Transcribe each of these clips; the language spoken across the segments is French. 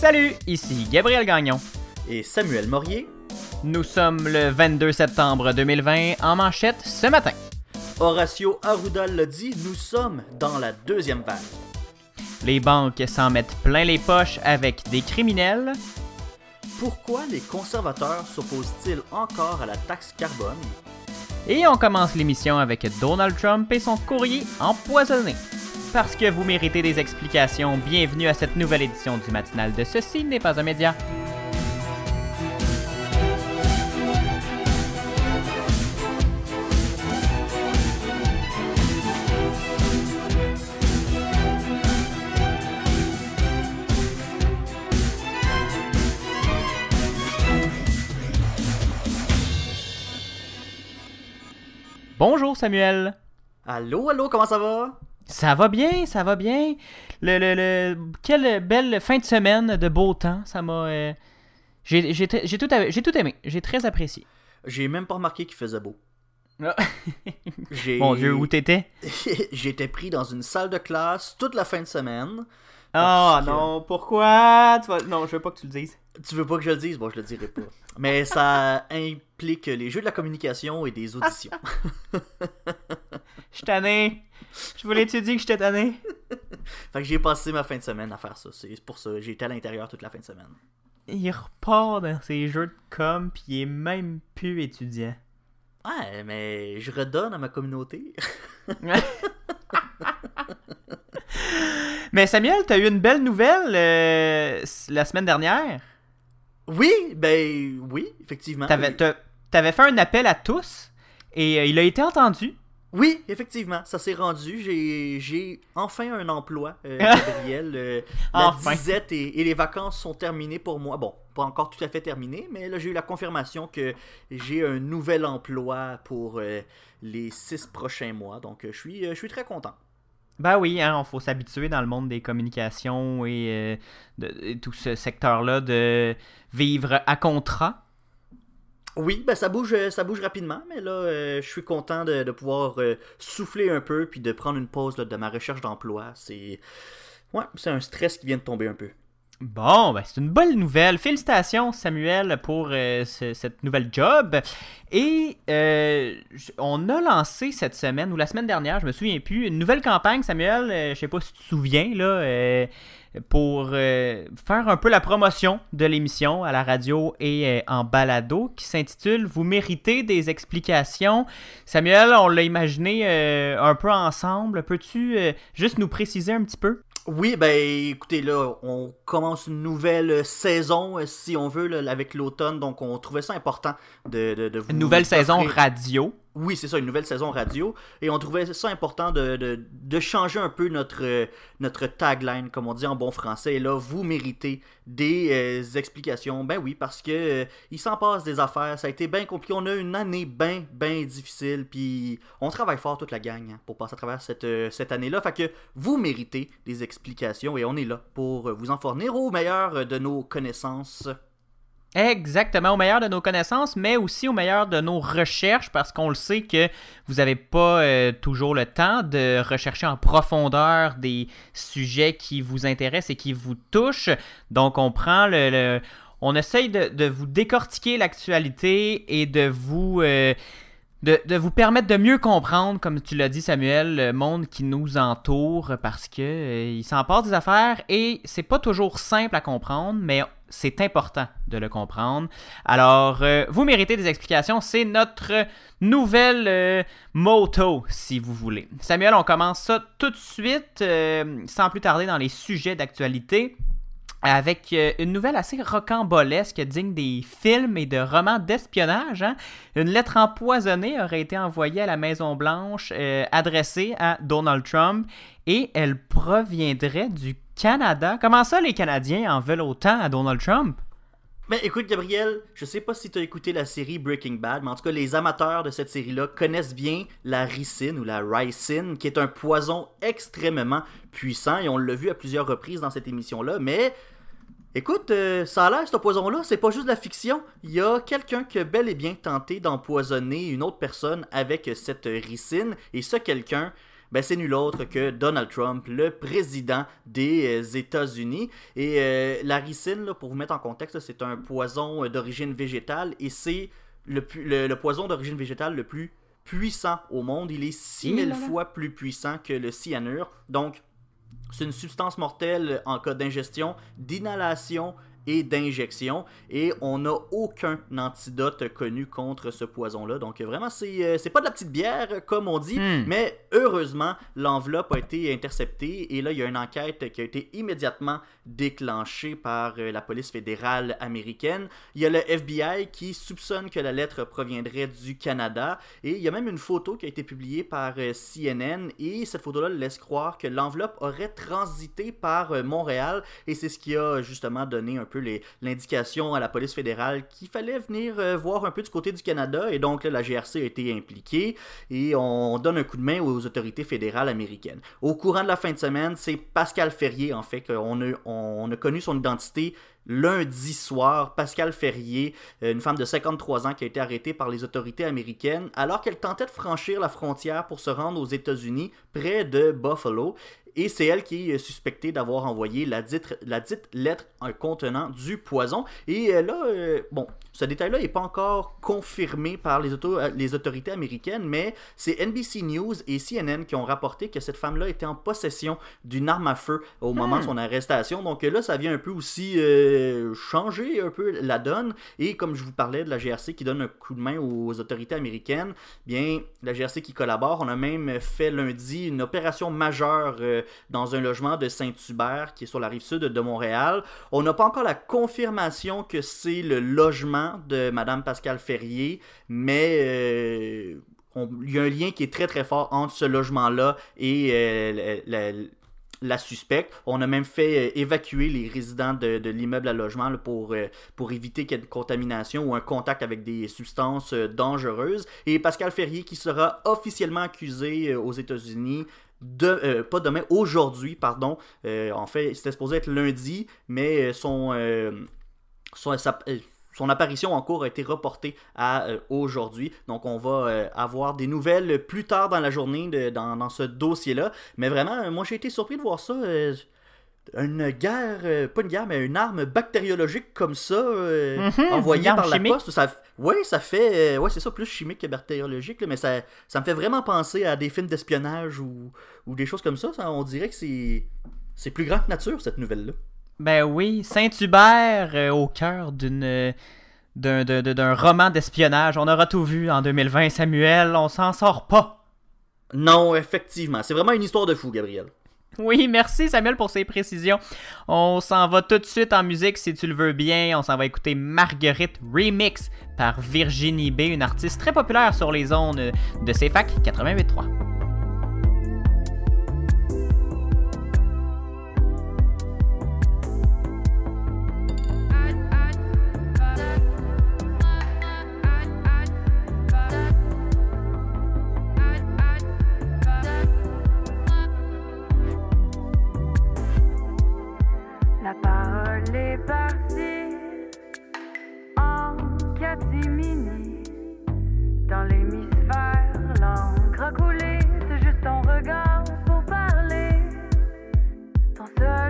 Salut, ici Gabriel Gagnon. Et Samuel Morier. Nous sommes le 22 septembre 2020 en manchette ce matin. Horacio Arruda l'a dit, nous sommes dans la deuxième vague. Les banques s'en mettent plein les poches avec des criminels. Pourquoi les conservateurs s'opposent-ils encore à la taxe carbone? Et on commence l'émission avec Donald Trump et son courrier empoisonné. Parce que vous méritez des explications, bienvenue à cette nouvelle édition du matinal de Ceci n'est pas un média. Bonjour Samuel. Allô, allô, comment ça va? Ça va bien, ça va bien. Le, le, le- quelle belle fin de semaine de beau temps. Ça m'a. euh, j'ai, j'ai, j'ai tout, j'ai tout aimé. J'ai très apprécié. J'ai même pas remarqué qu'il faisait beau. J'ai... Mon Dieu, où t'étais? J'étais pris dans une salle de classe toute la fin de semaine. Ah que- non, pourquoi? Tu vas- Non, je veux pas que tu le dises. Tu veux pas que je le dise? Bon, je le dirai pas. Mais ça implique les jeux de la communication et des auditions. Je suis tanné. Je voulais te dire que j'étais tanné. fait que j'ai passé ma fin de semaine à faire ça. C'est pour ça. J'étais à l'intérieur toute la fin de semaine. Il repart dans ses jeux de com, puis il est même plus étudiant. Ouais, mais je redonne à ma communauté. Mais Samuel, t'as eu une belle nouvelle euh, la semaine dernière? oui, ben oui, effectivement. T'avais fait un appel à tous et euh, il a été entendu. Oui, effectivement, ça s'est rendu. J'ai, enfin un emploi, euh, Gabriel. Euh, la Enfin. disette et, et les vacances sont terminées pour moi. Bon, pas encore tout à fait terminées, mais là, j'ai eu la confirmation que j'ai un nouvel emploi pour euh, les six prochains mois. Donc, je suis, je suis très content. Ben oui, hein, il faut s'habituer dans le monde des communications et, de, et tout ce secteur-là de vivre à contrat. Oui, ben ça bouge, euh, ça bouge rapidement, mais là, euh, je suis content de, pouvoir euh, souffler un peu puis de prendre une pause de ma recherche d'emploi. C'est, ouais, c'est un stress qui vient de tomber un peu. Bon, ben c'est une bonne nouvelle. Félicitations Samuel pour ce- cette nouvelle job. Et on a lancé cette semaine ou la semaine dernière, je me souviens plus, une nouvelle campagne Samuel. euh, je sais pas si tu te souviens là, pour euh, faire un peu la promotion de l'émission à la radio et euh, en balado qui s'intitule Vous méritez des explications. Samuel, on l'a imaginé euh, un peu ensemble. Peux-tu juste nous préciser un petit peu? Oui, ben écoutez, là, on commence une nouvelle saison, si on veut, là, avec l'automne, donc on trouvait ça important de, de, de vous Une nouvelle saison radio. Oui, c'est ça, une nouvelle saison radio. Et on trouvait ça important de, changer un peu notre, tagline, comme on dit en bon français. Et là, vous méritez des euh, explications. Ben oui, parce que euh, s'en passe des affaires. Ça a été bien compliqué. On a une année bien, bien difficile. Puis on travaille fort toute la gang hein, pour passer à travers cette, euh, cette année-là. Fait que vous méritez des explications et on est là pour vous en fournir au meilleur de nos connaissances. Exactement, au meilleur de nos connaissances, mais aussi au meilleur de nos recherches, parce qu'on le sait que vous n'avez pas euh, toujours le temps de rechercher en profondeur des sujets qui vous intéressent et qui vous touchent. Donc, on prend le. le- on essaye de, vous décortiquer l'actualité et de vous. euh, de, de vous permettre de mieux comprendre, comme tu l'as dit Samuel, le monde qui nous entoure parce que euh, il s'en passe des affaires et c'est pas toujours simple à comprendre, mais c'est important de le comprendre. Alors, euh, vous méritez des explications, c'est notre nouvelle euh, motto, si vous voulez. Samuel, on commence ça tout de suite, euh, sans plus tarder dans les sujets d'actualité avec une nouvelle assez rocambolesque, digne des films et de romans d'espionnage. hein. Une lettre empoisonnée aurait été envoyée à la Maison-Blanche, adressée à Donald Trump, et elle proviendrait du Canada. Comment ça, les Canadiens en veulent autant à Donald Trump? Mais écoute, Gabriel, je sais pas si tu as écouté la série Breaking Bad, mais en tout cas, les amateurs de cette série-là connaissent bien la ricine ou la ricine, qui est un poison extrêmement puissant, et on l'a vu à plusieurs reprises dans cette émission-là, mais. Écoute, euh, ça a l'air, ce poison-là, c'est pas juste de la fiction. Il y a quelqu'un qui a bel et bien tenté d'empoisonner une autre personne avec cette ricine, et ce quelqu'un, ben, c'est nul autre que Donald Trump, le président des euh, États-Unis. Et euh, la ricine, là, pour vous mettre en contexte, c'est un poison d'origine végétale et c'est le, le, poison d'origine végétale le plus puissant au monde. Il est 6000 fois plus puissant que le cyanure. Donc, c'est une substance mortelle en cas d'ingestion, d'inhalation et d'injection. Et on n'a aucun antidote connu contre ce poison-là. Donc vraiment, c'est, euh, c'est pas de la petite bière, comme on dit, hmm. mais heureusement, l'enveloppe a été interceptée. Et là, il y a une enquête qui a été immédiatement déclenchée par euh, la police fédérale américaine. Il y a le FBI qui soupçonne que la lettre proviendrait du Canada. Et il y a même une photo qui a été publiée par euh, CNN. Et cette photo-là laisse croire que l'enveloppe aurait transité par Montréal. Et c'est ce qui a justement donné un peu l'indication à la police fédérale qu'il fallait venir euh, voir un peu du côté du Canada. Et donc, la GRC a été impliquée et on donne un coup de main aux autorités fédérales américaines. Au courant de la fin de semaine, c'est Pascal Ferrier, en fait, qu'on a, on a connu son identité lundi soir, Pascal Ferrier, euh, une femme de 53 ans qui a été arrêtée par les autorités américaines alors qu'elle tentait de franchir la frontière pour se rendre aux États-Unis près de Buffalo. Et c'est elle qui est suspectée d'avoir envoyé la dite, la dite lettre contenant du poison. Et euh, là, euh, bon, ce détail-là n'est pas encore confirmé par les, euh, les autorités américaines, mais c'est NBC News et CNN qui ont rapporté que cette femme-là était en possession d'une arme à feu au moment de hmm. son arrestation. Donc là, ça vient un peu aussi changer un peu la donne. Et comme je vous parlais de la GRC qui donne un coup de main aux autorités américaines, bien, la GRC qui collabore, on a même fait lundi une opération majeure dans un logement de Saint-Hubert qui est sur la rive sud de Montréal. On n'a pas encore la confirmation que c'est le logement de Madame Pascal Ferrier, mais euh, il y a un lien qui est très très fort entre ce logement-là et euh, la, suspecte. On a même fait euh, évacuer les résidents de, l'immeuble à logement pour, pour éviter qu'il y ait une contamination ou un contact avec des substances dangereuses. Et Pascal Ferrier qui sera officiellement accusé aux États-Unis de, euh, pas demain, aujourd'hui, pardon. Euh, en fait, c'était supposé être lundi, mais son, euh, son, apparition en cours a été reportée à aujourd'hui. Donc, on va avoir des nouvelles plus tard dans la journée dans, ce dossier-là. Mais vraiment, moi, j'ai été surpris de voir ça une guerre, euh, pas une guerre, mais une arme bactériologique comme ça, euh, mhm, envoyée par la poste. Ça, oui, ça fait. Euh, ouais, c'est ça, plus chimique que bactériologique, mais ça, ça me fait vraiment penser à des films d'espionnage ou, ou, des choses comme ça. on dirait que c'est, c'est plus grand que nature, cette nouvelle-là. Ben oui, Saint-Hubert au cœur d'une. D'un, d'un roman d'espionnage. On aura tout vu en 2020, Samuel. On s'en sort pas. Non, effectivement. C'est vraiment une histoire de fou, Gabriel. Oui, merci Samuel pour ces précisions. On s'en va tout de suite en musique si tu le veux bien. On s'en va écouter Marguerite Remix par Virginie B, une artiste très populaire sur les ondes de CFAC 88.3. parti en catimini dans l'hémisphère, l'encre coulée, c'est juste ton regard pour parler. Ton seul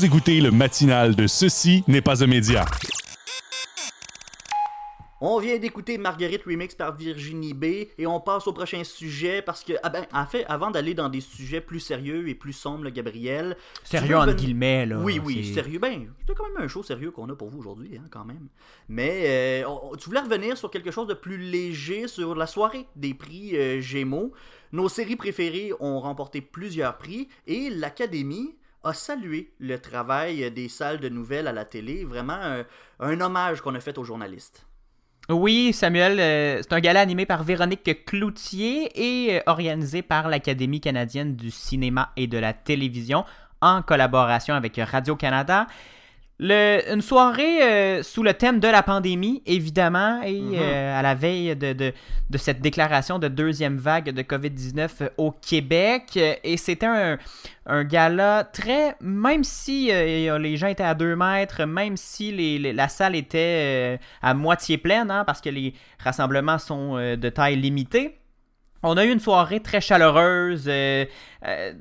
Vous écoutez le matinal de Ceci n'est pas un média. On vient d'écouter Marguerite Remix par Virginie B et on passe au prochain sujet parce que, ah ben, en fait, avant d'aller dans des sujets plus sérieux et plus sombres, Gabriel. Sérieux entre guillemets, là. Oui, oui, sérieux. Ben, c'est quand même un show sérieux qu'on a pour vous aujourd'hui, hein, quand même. Mais euh, tu voulais revenir sur quelque chose de plus léger, sur la soirée des prix euh, Gémeaux. Nos séries préférées ont remporté plusieurs prix et l'Académie a salué le travail des salles de nouvelles à la télé. Vraiment un hommage qu'on a fait aux journalistes. Oui, Samuel, euh, c'est un gala animé par Véronique Cloutier et euh, organisé par l'Académie canadienne du cinéma et de la télévision en collaboration avec Radio-Canada une soirée euh, sous le thème de la pandémie, évidemment, et mhm. euh, à la veille de, cette déclaration de deuxième vague de COVID-19 au Québec. Et c'était un, un, gala très, même si euh, les gens étaient à deux mètres, même si la salle était à moitié pleine, hein, parce que les rassemblements sont de taille limitée. On a eu une soirée très chaleureuse, euh, euh,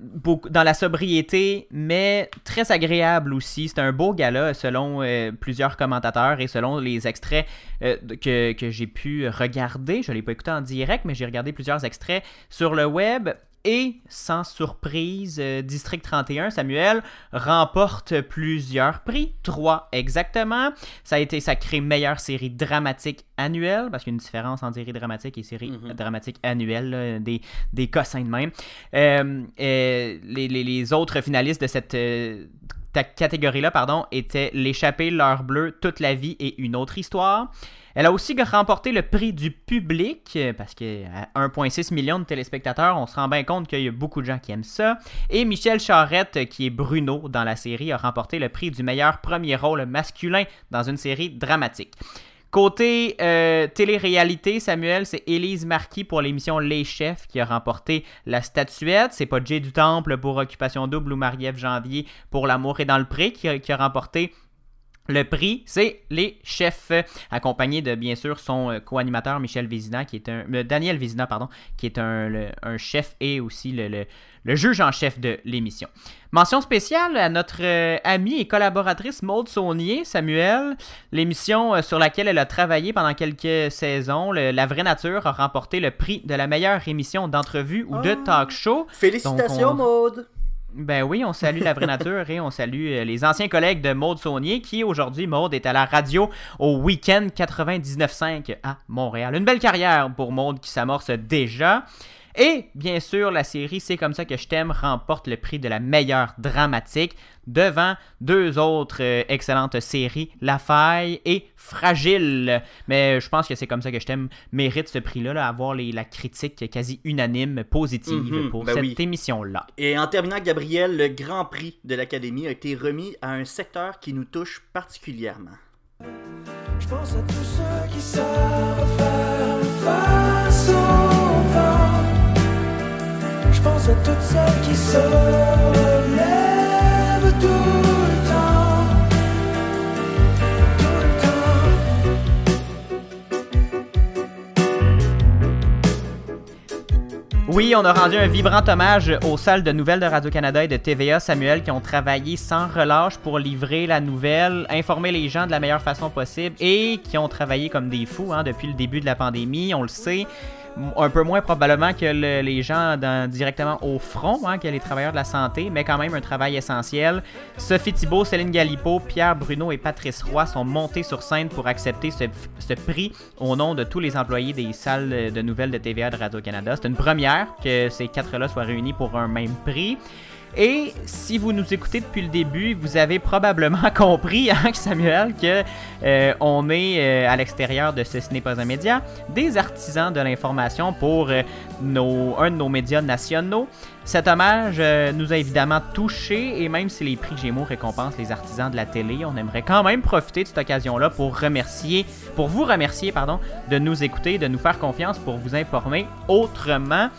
dans la sobriété, mais très agréable aussi. C'était un beau gala selon euh, plusieurs commentateurs et selon les extraits que, que j'ai pu regarder. Je ne l'ai pas écouté en direct, mais j'ai regardé plusieurs extraits sur le web. Et sans surprise, euh, District 31, Samuel, remporte plusieurs prix, trois exactement. Ça a été sacré meilleure série dramatique annuelle, parce qu'il y a une différence entre série dramatique et série mhm. dramatique annuelle, des, des cossins de même. Euh, les, les, autres finalistes de cette euh, catégorie-là, pardon, étaient L'échappée, l'heure bleue, toute la vie et une autre histoire. Elle a aussi remporté le prix du public, parce qu'à 1,6 million de téléspectateurs, on se rend bien compte qu'il y a beaucoup de gens qui aiment ça. Et Michel Charette, qui est Bruno dans la série, a remporté le prix du meilleur premier rôle masculin dans une série dramatique. Côté euh, télé-réalité, Samuel, c'est Élise Marquis pour l'émission Les Chefs qui a remporté la statuette. C'est pas Jay du Temple pour Occupation Double ou Marie-Ève Janvier pour L'amour est dans le pré qui a remporté le prix, c'est les chefs, accompagné de bien sûr son euh, co-animateur Michel Vézina, qui est un euh, Daniel Vézina, pardon, qui est un, chef et aussi le, juge en chef de l'émission. Mention spéciale à notre euh, amie et collaboratrice Maude Saunier, Samuel, l'émission sur laquelle elle a travaillé pendant quelques saisons, La Vraie Nature, a remporté le prix de la meilleure émission d'entrevue ou de ah. talk show. Félicitations Maude. Ben oui, on salue la vraie nature et on salue euh, les anciens collègues de Maude Saunier qui aujourd'hui, Maude, est à la radio au week-end 99.5 à Montréal. Une belle carrière pour Maude qui s'amorce déjà. Et bien sûr, la série C'est comme ça que je t'aime remporte le prix de la meilleure dramatique devant deux autres euh, excellentes séries, La Faille et Fragile. Mais je pense que C'est comme ça que je t'aime mérite ce prix-là, avoir la critique quasi unanime positive mhm, pour ben cette émission-là. Et en terminant, Gabriel, le Grand Prix de l'Académie a été remis à un secteur qui nous touche particulièrement. Je pense à tous ceux qui savent Oui, on a rendu un vibrant hommage aux salles de nouvelles de Radio-Canada et de TVA Samuel qui ont travaillé sans relâche pour livrer la nouvelle, informer les gens de la meilleure façon possible et qui ont travaillé comme des fous hein, depuis le début de la pandémie, on le sait un peu moins probablement que les gens directement au front, hein, que les travailleurs de la santé, mais quand même un travail essentiel. Sophie Thibault, Céline Galipo, Pierre Bruno et Patrice Roy sont montés sur scène pour accepter ce, ce prix au nom de tous les employés des salles de nouvelles de TVA de Radio-Canada. C'est une première que ces quatre-là soient réunis pour un même prix. Et si vous nous écoutez depuis le début, vous avez probablement compris, hein, Samuel, que euh, on est euh, à l'extérieur de ce Ce n'est pas un média, des artisans de l'information pour euh, un de nos médias nationaux. Cet hommage nous a évidemment touchés et même si les prix Gémeaux récompensent les artisans de la télé, on aimerait quand même profiter de cette occasion-là pour remercier, pour vous remercier, pardon, de nous écouter, de nous faire confiance pour vous informer autrement.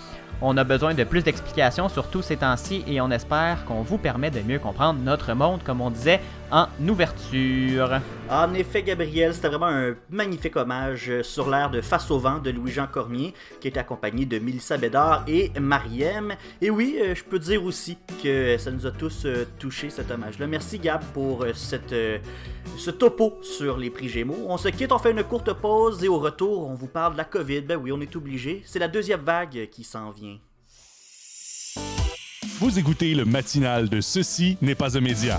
On a besoin de plus d'explications sur tous ces temps-ci et on espère qu'on vous permet de mieux comprendre notre monde, comme on disait en ouverture. En effet, Gabriel, c'était vraiment un magnifique hommage sur l'air de Face au vent de Louis-Jean Cormier, qui est accompagné de Mélissa Bédard et Mariem. Et oui, euh, je peux dire aussi que ça nous a tous euh, touché cet hommage-là. Merci Gab pour euh, cette, ce topo sur les prix Gémeaux. On se quitte, on fait une courte pause et au retour, on vous parle de la COVID. Ben oui, on est obligé. C'est la deuxième vague qui s'en vient. Vous écoutez le matinal de Ceci n'est pas un média.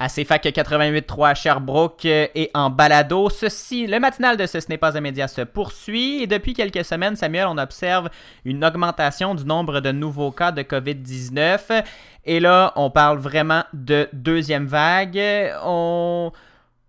à CFAC 88.3 à Sherbrooke et en balado. Ceci, le matinal de Ce n'est pas un média se poursuit et depuis quelques semaines, Samuel, on observe une augmentation du nombre de nouveaux cas de COVID-19 et là, on parle vraiment de deuxième vague. On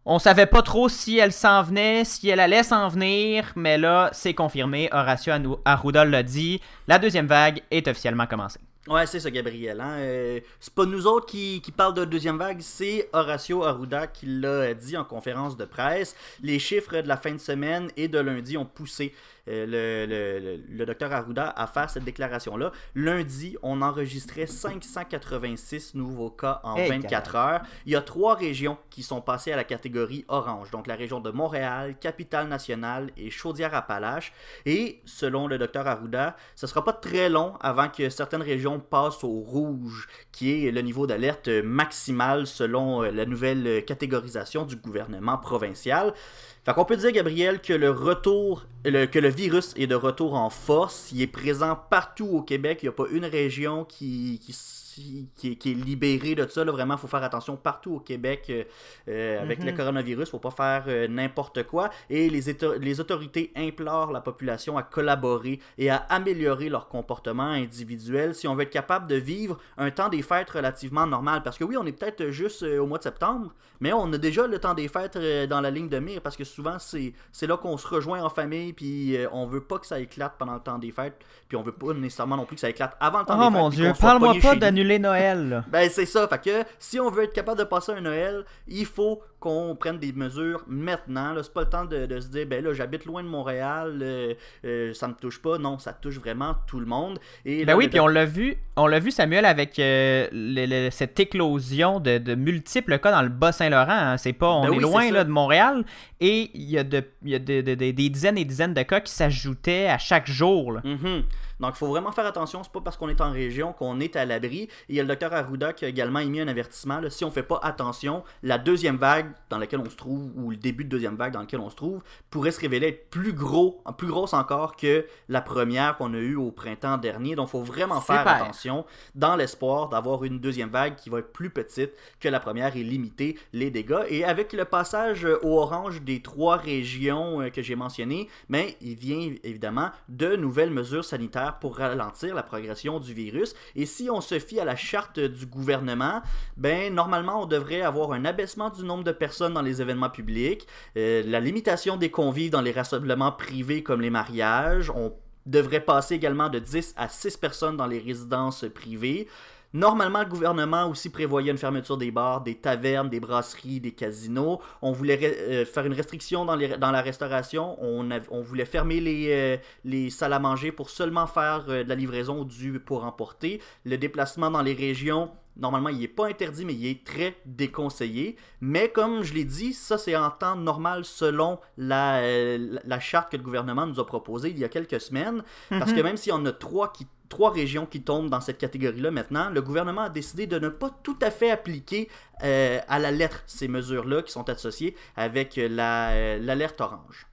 on savait pas trop si elle s'en venait, si elle allait s'en venir, mais là, c'est confirmé. Horacio Arruda l'a dit. La deuxième vague est officiellement commencée. Ouais, c'est ça, Gabriel. Hein? Euh, c'est pas nous autres qui, qui parlent de deuxième vague, c'est Horacio Arruda qui l'a dit en conférence de presse. Les chiffres de la fin de semaine et de lundi ont poussé euh, le, le, docteur Arruda à faire cette déclaration-là. Lundi, on enregistrait 586 nouveaux cas en 24 heures. Il y a trois régions qui sont passées à la catégorie orange, donc la région de Montréal, Capitale-Nationale et Chaudière-Appalaches. Et selon le docteur Arruda, ce ne sera pas très long avant que certaines régions passent au rouge, qui est le niveau d'alerte maximal selon euh, la nouvelle catégorisation du gouvernement provincial. Fait qu'on peut dire, Gabriel, que le retour, que le virus est de retour en force. Il est présent partout au Québec. Il n'y a pas une région qui, qui qui, est, libéré de ça. Là, vraiment, il faut faire attention partout au Québec euh, euh, avec le mhm. coronavirus. Il ne faut pas faire euh, n'importe quoi. Et les, les autorités implorent la population à collaborer et à améliorer leur comportement individuel si on veut être capable de vivre un temps des fêtes relativement normal. Parce que oui, on est peut-être juste au mois de septembre, mais on a déjà le temps des fêtes dans la ligne de mire parce que souvent, c'est là qu'on se rejoint en famille puis on veut pas que ça éclate pendant le temps des fêtes puis on veut pas nécessairement non plus que ça éclate avant le temps oh des mon Dieu, parle-moi pas d'annuler Noël. ben c'est ça, fait que si on veut être capable de passer un Noël, il faut qu'on prenne des mesures maintenant. C'est pas le temps de, se dire, ben là, j'habite loin de Montréal, euh, euh, ça me touche pas. Non, ça touche vraiment tout le monde. Et ben oui, puis on l'a vu, on l'a vu Samuel avec euh, cette éclosion de, multiples cas dans le Bas-Saint-Laurent. Hein. C'est pas, on ben est loin là, de Montréal et il y a, de, y a des dizaines et dizaines de cas qui s'ajoutaient à chaque jour. Mm-hmm. Donc, il faut vraiment faire attention. C'est pas parce qu'on est en région qu'on est à l'abri. Il y a le docteur Arruda qui a également émis un avertissement. si on fait pas attention, la deuxième vague dans laquelle on se trouve, ou le début de deuxième vague dans lequel on se trouve, pourrait se révéler être plus gros, plus grosse encore que la première qu'on a eue au printemps dernier. Donc, il faut vraiment faire attention dans l'espoir d'avoir une deuxième vague qui va être plus petite que la première et limiter les dégâts. Et avec le passage au orange des trois régions euh, que j'ai mentionnées, mais il vient évidemment de nouvelles mesures sanitaires pour ralentir la progression du virus. Et si on se fie à la charte du gouvernement, ben normalement on devrait avoir un abaissement du nombre de personnes dans les événements publics, euh, la limitation des convives dans les rassemblements privés comme les mariages, on devrait passer également de 10 à 6 personnes dans les résidences privées. Normalement, le gouvernement aussi prévoyait une fermeture des bars, des tavernes, des brasseries, des casinos. On voulait euh, faire une restriction dans, la restauration. On, voulait fermer les, euh, les, salles à manger pour seulement faire de la livraison du pour emporter. Le déplacement dans les régions, Normalement, il n'est pas interdit, mais il est très déconseillé. Mais comme je l'ai dit, ça c'est en temps normal selon la, la, charte que le gouvernement nous a proposée il y a quelques semaines. Parce que mhm. même s'il y en a trois qui trois régions qui tombent dans cette catégorie-là maintenant, le gouvernement a décidé de ne pas tout à fait appliquer euh, à la lettre ces mesures-là qui sont associées avec euh, l'alerte orange.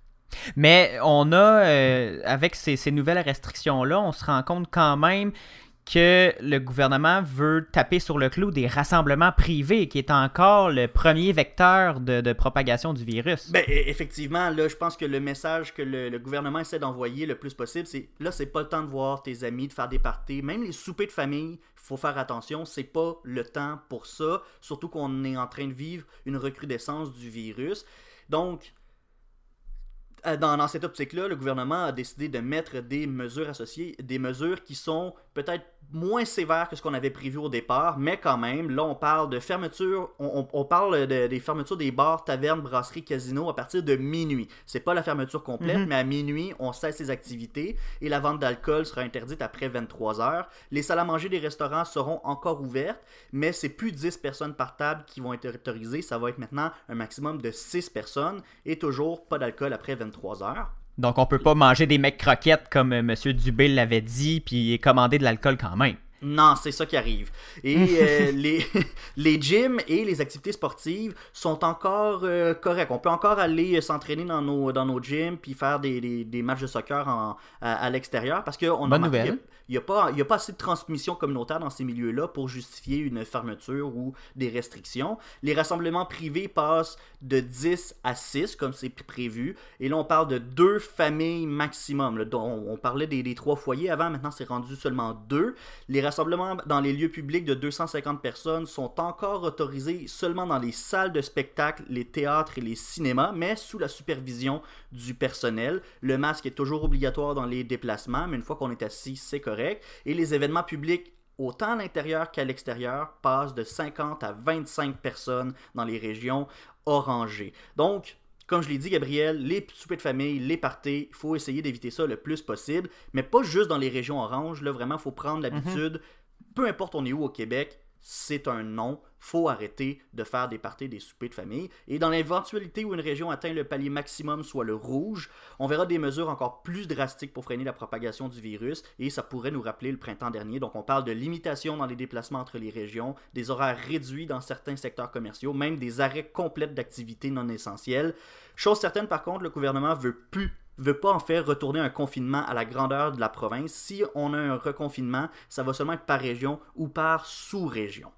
Mais on a, euh, avec ces, ces nouvelles restrictions-là, on se rend compte quand même que le gouvernement veut taper sur le clou des rassemblements privés, qui est encore le premier vecteur de, propagation du virus. Ben, e, effectivement, là, je pense que le message que le, gouvernement essaie d'envoyer le plus possible, c'est là, c'est pas le temps de voir tes amis, de faire des parties, même les soupers de famille, il faut faire attention, c'est pas le temps pour ça, surtout qu'on est en train de vivre une recrudescence du virus. Donc, euh, dans, cette optique-là, le gouvernement a décidé de mettre des mesures associées, des mesures qui sont peut-être moins sévères que ce qu'on avait prévu au départ, mais quand même, là, on parle de fermeture, on, parle des fermetures des bars, tavernes, brasseries, casinos à partir de minuit. C'est pas la fermeture complète, mhm. mais à minuit, on cesse les activités et la vente d'alcool sera interdite après 23 heures. Les salles à manger des restaurants seront encore ouvertes, mais c'est plus 10 personnes par table qui vont être autorisées. Ça va être maintenant un maximum de 6 personnes et toujours pas d'alcool après 23 heures. Donc, on peut pas manger des mecs croquettes comme euh, M. Dubé l'avait dit, puis commander de l'alcool quand même. Non, c'est ça qui arrive. Et euh, les, les gyms et les activités sportives sont encore euh, corrects. On peut encore aller s'entraîner dans nos, dans nos gyms puis faire des, des, matchs de soccer en, à, l'extérieur parce qu'on a. Il n'y a, pas, a pas assez de transmission communautaire dans ces milieux-là pour justifier une fermeture ou des restrictions. Les rassemblements privés passent de 10 à 6, comme c'est prévu. Et là, on parle de deux familles maximum. on, parlait des, des, trois foyers avant, maintenant c'est rendu seulement deux. Les rassemblements dans les lieux publics de 250 personnes sont encore autorisés seulement dans les salles de spectacle, les théâtres et les cinémas, mais sous la supervision du personnel. Le masque est toujours obligatoire dans les déplacements, mais une fois qu'on est assis, c'est correct. Et les événements publics autant à l'intérieur qu'à l'extérieur, passent de 50 à 25 personnes dans les régions orangées. Donc, comme je l'ai dit, Gabriel, les soupers de famille, les parties, il faut essayer d'éviter ça le plus possible, mais pas juste dans les régions oranges. Là, vraiment, il faut prendre l'habitude, peu importe on est où au Québec, c'est un non. Faut arrêter de faire des parties des soupers de famille. Et dans l'éventualité où une région atteint le palier maximum, soit le rouge, on verra des mesures encore plus drastiques pour freiner la propagation du virus. Et ça pourrait nous rappeler le printemps dernier. Donc on parle de limitation dans les déplacements entre les régions, des horaires réduits dans certains secteurs commerciaux, même des arrêts complets d'activités non essentielles. Chose certaine par contre, le gouvernement veut plus veut pas en faire retourner un confinement à la grandeur de la province. Si on a un reconfinement, ça va seulement être par région ou par sous-région.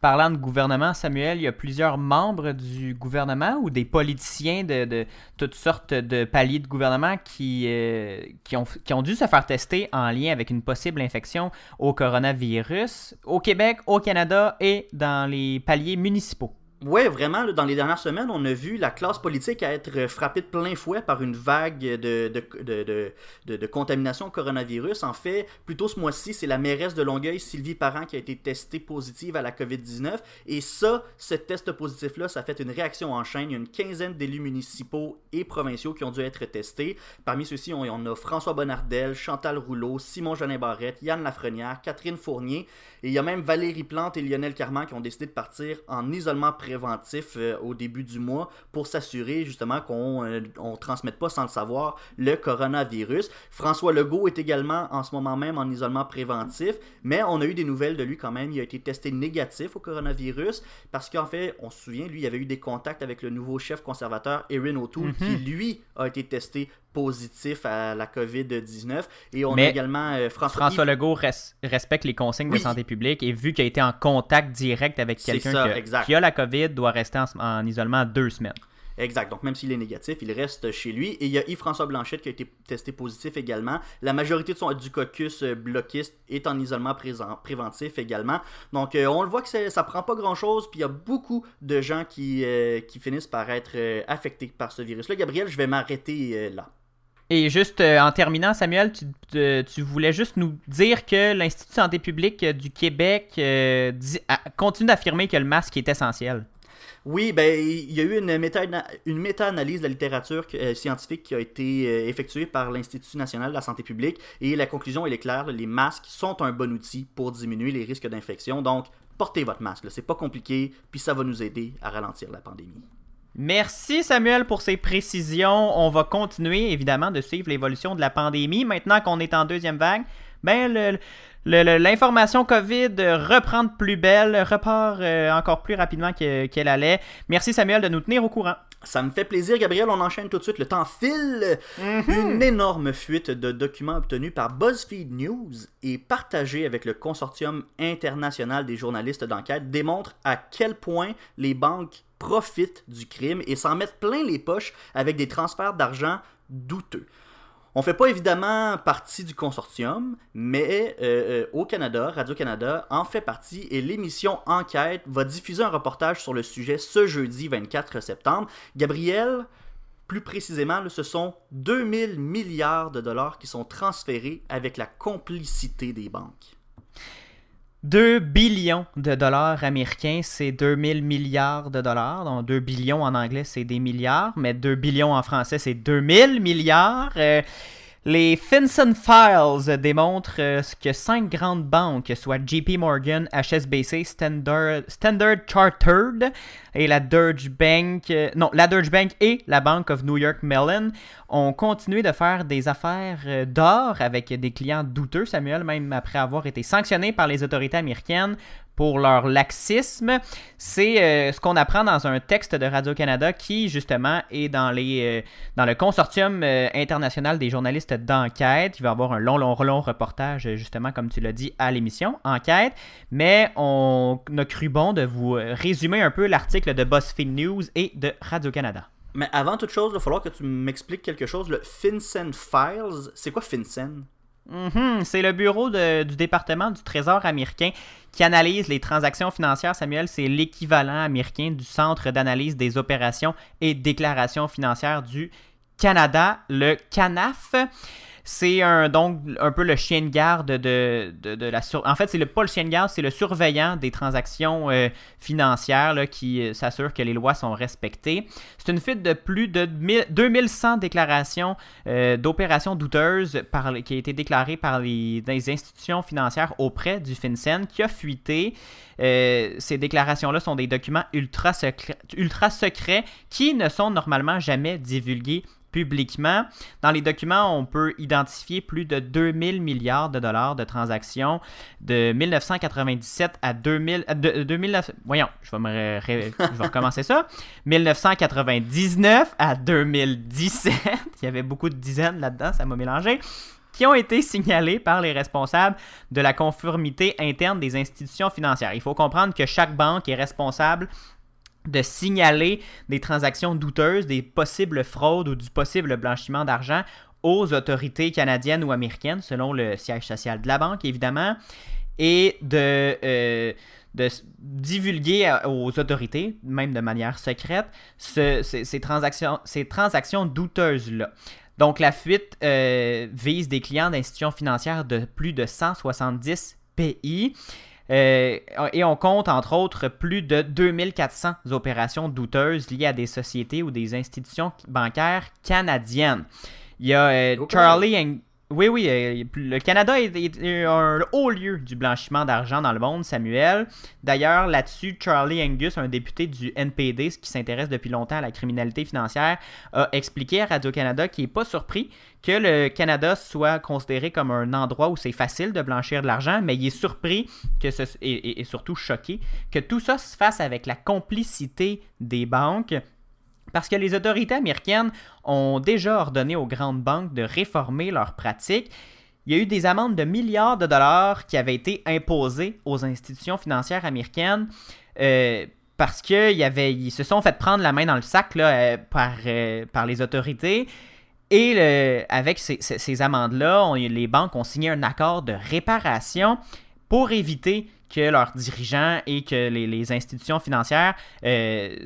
Parlant de gouvernement, Samuel, il y a plusieurs membres du gouvernement ou des politiciens de, toutes sortes de paliers de gouvernement qui, euh, qui, ont, qui ont dû se faire tester en lien avec une possible infection au coronavirus au Québec, au Canada et dans les paliers municipaux. Oui, vraiment, dans les dernières semaines, on a vu la classe politique être frappée de plein fouet par une vague de, de, de, contamination au coronavirus. En fait, plutôt ce mois-ci, c'est la mairesse de Longueuil, Sylvie Parent, qui a été testée positive à la COVID-19. Et ça, ce test positif-là, ça a fait une réaction en chaîne. Il y a une quinzaine d'élus municipaux et provinciaux qui ont dû être testés. Parmi ceux-ci, on, a François Bonnardel, Chantal Rouleau, Simon Jeanin Barrette, Yann Lafrenière, Catherine Fournier. Et il y a même Valérie Plante et Lionel Carman qui ont décidé de partir en isolement euh, au début du mois pour s'assurer justement qu'on ne euh, transmette pas sans le savoir le coronavirus. François Legault est également en ce moment même en isolement préventif, mais on a eu des nouvelles de lui quand même. Il a été testé négatif au coronavirus parce qu'en fait, on se souvient, lui, il avait eu des contacts avec le nouveau chef conservateur Erin O'Toole qui, mhm. lui, a été testé positif à la COVID-19. Et on a également euh, François... François Legault respecte les consignes de santé publique et vu qu'il a été en contact direct avec quelqu'un qui, a la COVID, doit rester en, isolement deux semaines. Exact. Donc, même s'il est négatif, il reste chez lui. Et il y a Yves-François Blanchette qui a été testé positif également. La majorité de son, du caucus euh, bloquiste est en isolement préventif également. Donc, euh, on le voit que ça prend pas grand-chose. Puis, il y a beaucoup de gens qui, qui finissent par être affectés par ce virus-là. Gabriel, je vais m'arrêter là. Et juste euh, en terminant, Samuel, tu, voulais juste nous dire que l'Institut de santé publique du Québec euh, continue d'affirmer que le masque est essentiel. Oui, ben il y a eu une méta-analyse de la littérature euh, scientifique qui a été effectuée par l'Institut national de la santé publique et la conclusion est claire, les masques sont un bon outil pour diminuer les risques d'infection. Donc portez votre masque, c'est pas compliqué, puis ça va nous aider à ralentir la pandémie. Merci Samuel pour ces précisions. On va continuer évidemment de suivre l'évolution de la pandémie. Maintenant qu'on est en deuxième vague, ben l'information COVID reprend de plus belle, repart euh, encore plus rapidement qu'elle allait. Merci Samuel de nous tenir au courant. Ça me fait plaisir, Gabriel. On enchaîne tout de suite. Le temps file. Une énorme fuite de documents obtenus par BuzzFeed News et partagés avec le Consortium international des journalistes d'enquête démontre à quel point les banques profitent du crime et s'en mettent plein les poches avec des transferts d'argent douteux. On fait pas évidemment partie du consortium, mais euh, euh, au Canada, Radio-Canada en fait partie et l'émission Enquête va diffuser un reportage sur le sujet ce jeudi 24 septembre. Gabriel, plus précisément, ce sont 2000 milliards de dollars qui sont transférés avec la complicité des banques. 2 billions de dollars américains, c'est 2000 milliards de dollars. Donc 2 billions en anglais, c'est des milliards, mais 2 billions en français, c'est 2000 milliards. Euh, les FinCEN Files démontrent euh, que cinq grandes banques, soit JP Morgan, HSBC, Standard, Standard Chartered et la Deutsche Bank, euh, non, la Deutsche Bank et la Bank of New York Mellon ont continué de faire des affaires euh, d'or avec des clients douteux, Samuel, même après avoir été sanctionnés par les autorités américaines pour leur laxisme. C'est euh, ce qu'on apprend dans un texte de Radio-Canada qui, justement, est dans, les, euh, dans le consortium euh, international des journalistes d'enquête. Il va y avoir un long, long, long reportage, justement, comme tu l'as dit, à l'émission, Enquête. Mais on a cru bon de vous résumer un peu l'article de BuzzFeed News et de Radio-Canada. Mais avant toute chose, il va falloir que tu m'expliques quelque chose. Le FinCEN Files, c'est quoi FinCEN? Mhm, c'est le bureau du département du Trésor américain qui analyse les transactions financières. Samuel, c'est l'équivalent américain du Centre d'analyse des opérations et déclarations financières du Canada, le CANAF. C'est un, donc un peu le chien de garde de, la En fait, c'est le, pas le chien de garde, c'est le surveillant des transactions euh, financières qui euh, s'assure que les lois sont respectées. C'est une fuite de plus de 2100 déclarations euh, d'opérations douteuses qui a été déclarées par les, institutions financières auprès du FinCEN qui a fuité. ces déclarations-là sont des documents ultra secrets qui ne sont normalement jamais divulgués publiquement. Dans les documents, on peut identifier plus de 2000 milliards de dollars de transactions de 1997 à 2000, euh, voyons, je vais, me je vais recommencer ça. 1999 à 2017, il y avait beaucoup de dizaines là-dedans, ça m'a mélangé qui ont été signalés par les responsables de la conformité interne des institutions financières. Il faut comprendre que chaque banque est responsable de signaler des transactions douteuses, des possibles fraudes ou du possible blanchiment d'argent aux autorités canadiennes ou américaines, selon le siège social de la banque, évidemment, et de, euh, divulguer aux autorités, même de manière secrète, ces, transactions, ces douteuses-là. Donc, la fuite euh, vise des clients d'institutions financières de plus de 170 pays. Euh, et on compte, entre autres, plus de 2400 opérations douteuses liées à des sociétés ou des institutions bancaires canadiennes. Il y a euh, Charlie oui, oui, euh, le Canada est, un haut lieu du blanchiment d'argent dans le monde, Samuel. D'ailleurs, là-dessus, Charlie Angus, un député du NPD, qui s'intéresse depuis longtemps à la criminalité financière, a expliqué à Radio-Canada qu'il n'est pas surpris que le Canada soit considéré comme un endroit où c'est facile de blanchir de l'argent, mais il est surpris que ce, et surtout choqué que tout ça se fasse avec la complicité des banques parce que les autorités américaines ont déjà ordonné aux grandes banques de réformer leurs pratiques. Il y a eu des amendes de milliards de dollars qui avaient été imposées aux institutions financières américaines euh, parce qu'ils se sont fait prendre la main dans le sac euh, par, euh, par les autorités. Et avec ces amendes-là, les banques ont signé un accord de réparation pour éviter que leurs dirigeants et que les, institutions financières euh,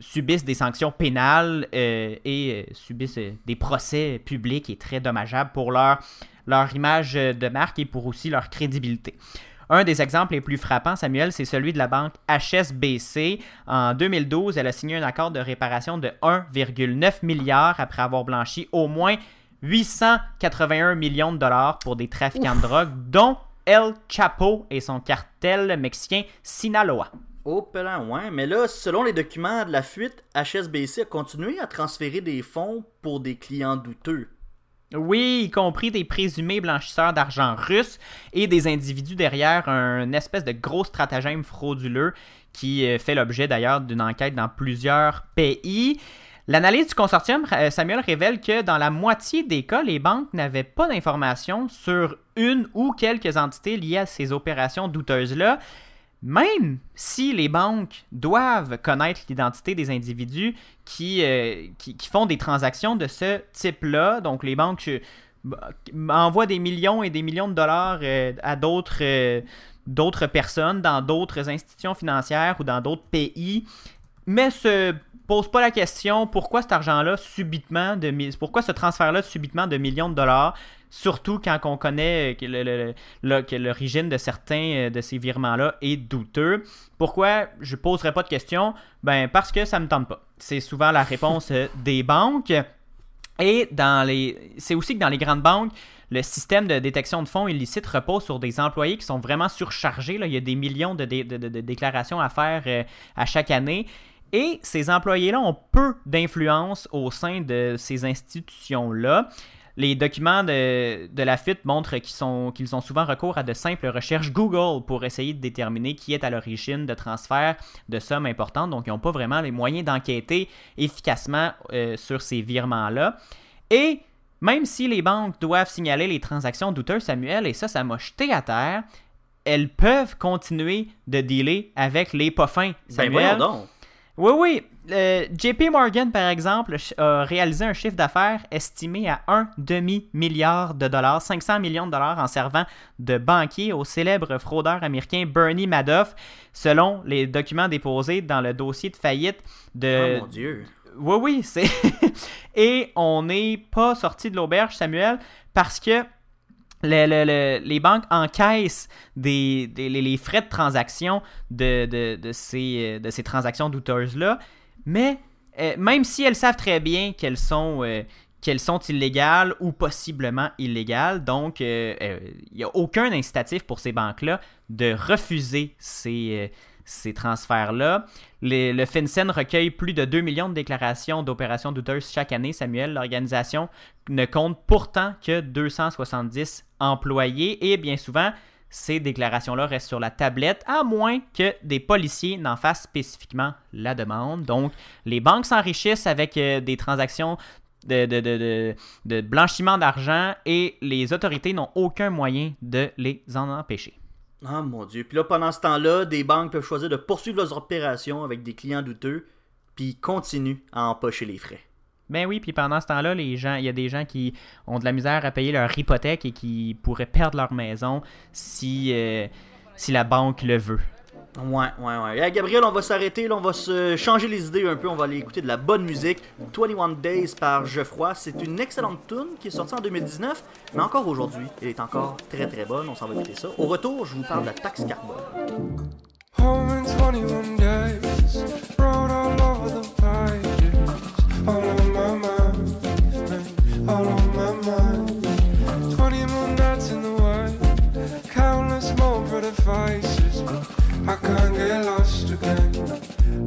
subissent des sanctions pénales euh, et euh, subissent des procès publics et très dommageables pour leur, leur image de marque et pour aussi leur crédibilité. Un des exemples les plus frappants, Samuel, c'est celui de la banque HSBC. En 2012, elle a signé un accord de réparation de 1,9 milliard après avoir blanchi au moins 881 millions de dollars pour des trafiquants de drogue, dont El Chapo et son cartel mexicain Sinaloa. Oh, ouais. Mais là, selon les documents de la fuite, HSBC a continué à transférer des fonds pour des clients douteux. Oui, y compris des présumés blanchisseurs d'argent russe et des individus derrière un espèce de gros stratagème frauduleux qui euh, fait l'objet d'ailleurs d'une enquête dans plusieurs pays. L'analyse du consortium, euh, Samuel, révèle que dans la moitié des cas, les banques n'avaient pas d'informations sur une ou quelques entités liées à ces opérations douteuses-là. Même si les banques doivent connaître l'identité des individus qui, euh, qui, font des transactions de ce type-là, donc les banques euh, envoient des millions et des millions de dollars à d'autres d'autres personnes dans d'autres institutions financières ou dans d'autres pays, mais se pose pas la question pourquoi cet argent-là subitement de pourquoi ce transfert-là subitement de millions de dollars, surtout quand on connaît que l'origine de certains euh, de ces virements-là est douteux. Pourquoi je poserai pas de questions? Ben parce que ça me tente pas. C'est souvent la réponse euh, des banques. Et dans les, c'est aussi que dans les grandes banques, le système de détection de fonds illicites repose sur des employés qui sont vraiment surchargés. Là. Il y a des millions de, dé- de- de- de déclarations à faire euh, à chaque année. Et ces employés-là ont peu d'influence au sein de ces institutions-là. Les documents de, de la FIT montrent qu'ils, sont, qu'ils ont souvent recours à de simples recherches Google pour essayer de déterminer qui est à l'origine de transferts de sommes importantes. Donc, ils n'ont pas vraiment les moyens d'enquêter efficacement euh, sur ces virements-là. Et même si les banques doivent signaler les transactions douteuses, Samuel, et ça, ça m'a jeté à terre, elles peuvent continuer de dealer avec les pas fins. Ben Samuel. donc. Oui, oui. Euh, JP Morgan, par exemple, a réalisé un chiffre d'affaires estimé à un demi-milliard de dollars, 500 millions de dollars en servant de banquier au célèbre fraudeur américain Bernie Madoff, selon les documents déposés dans le dossier de faillite de, oh mon dieu. oui, oui, c'est. Et on n'est pas sorti de l'auberge, Samuel, parce que le- le- le- les banques encaissent des, les, frais de transaction de, ces, transactions douteuses-là. Mais euh, même si elles savent très bien qu'elles sont, euh, illégales ou possiblement illégales, donc euh, il n'y a aucun incitatif pour ces banques-là de refuser ces, transferts-là. Les- le FinCEN recueille plus de 2 millions de déclarations d'opérations douteuses chaque année, Samuel. L'organisation ne compte pourtant que 270 employés et bien souvent, ces déclarations-là restent sur la tablette, à moins que des policiers n'en fassent spécifiquement la demande. Donc, les banques s'enrichissent avec euh, des transactions de, blanchiment d'argent et les autorités n'ont aucun moyen de les en empêcher. Ah mon dieu. Puis là, pendant ce temps-là, des banques peuvent choisir de poursuivre leurs opérations avec des clients douteux, puis continuent à empocher les frais. Ben oui, puis pendant ce temps-là, les gens, il y a des gens qui ont de la misère à payer leur hypothèque et qui pourraient perdre leur maison si, euh, si la banque le veut. Ouais, ouais, ouais. Hey, Gabriel, on va s'arrêter, là, on va se changer les idées un peu, on va aller écouter de la bonne musique. 21 Days par Geoffroy, c'est une excellente tune qui est sortie en 2019, mais encore aujourd'hui, elle est encore très très bonne, on s'en va écouter ça. Au retour, je vous parle de la taxe carbone.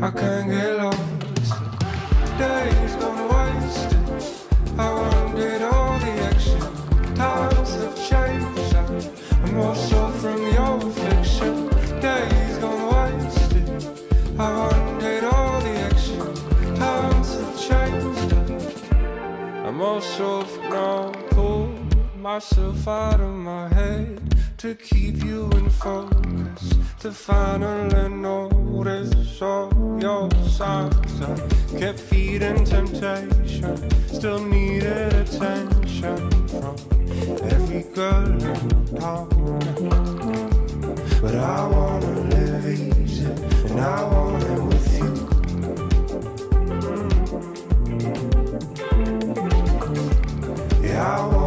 I can't get lost. Days gone wasted. I wanted all the action. Times have changed. I'm more so from your fiction. Days gone wasted. I wanted all the action. Times have changed. I'm also now pulled myself out of my head to keep you in focus. To finally notice all your signs. I kept feeding temptation, still needed attention from every girl in town. But I wanna live easy, and I want it with you. Yeah, I wanna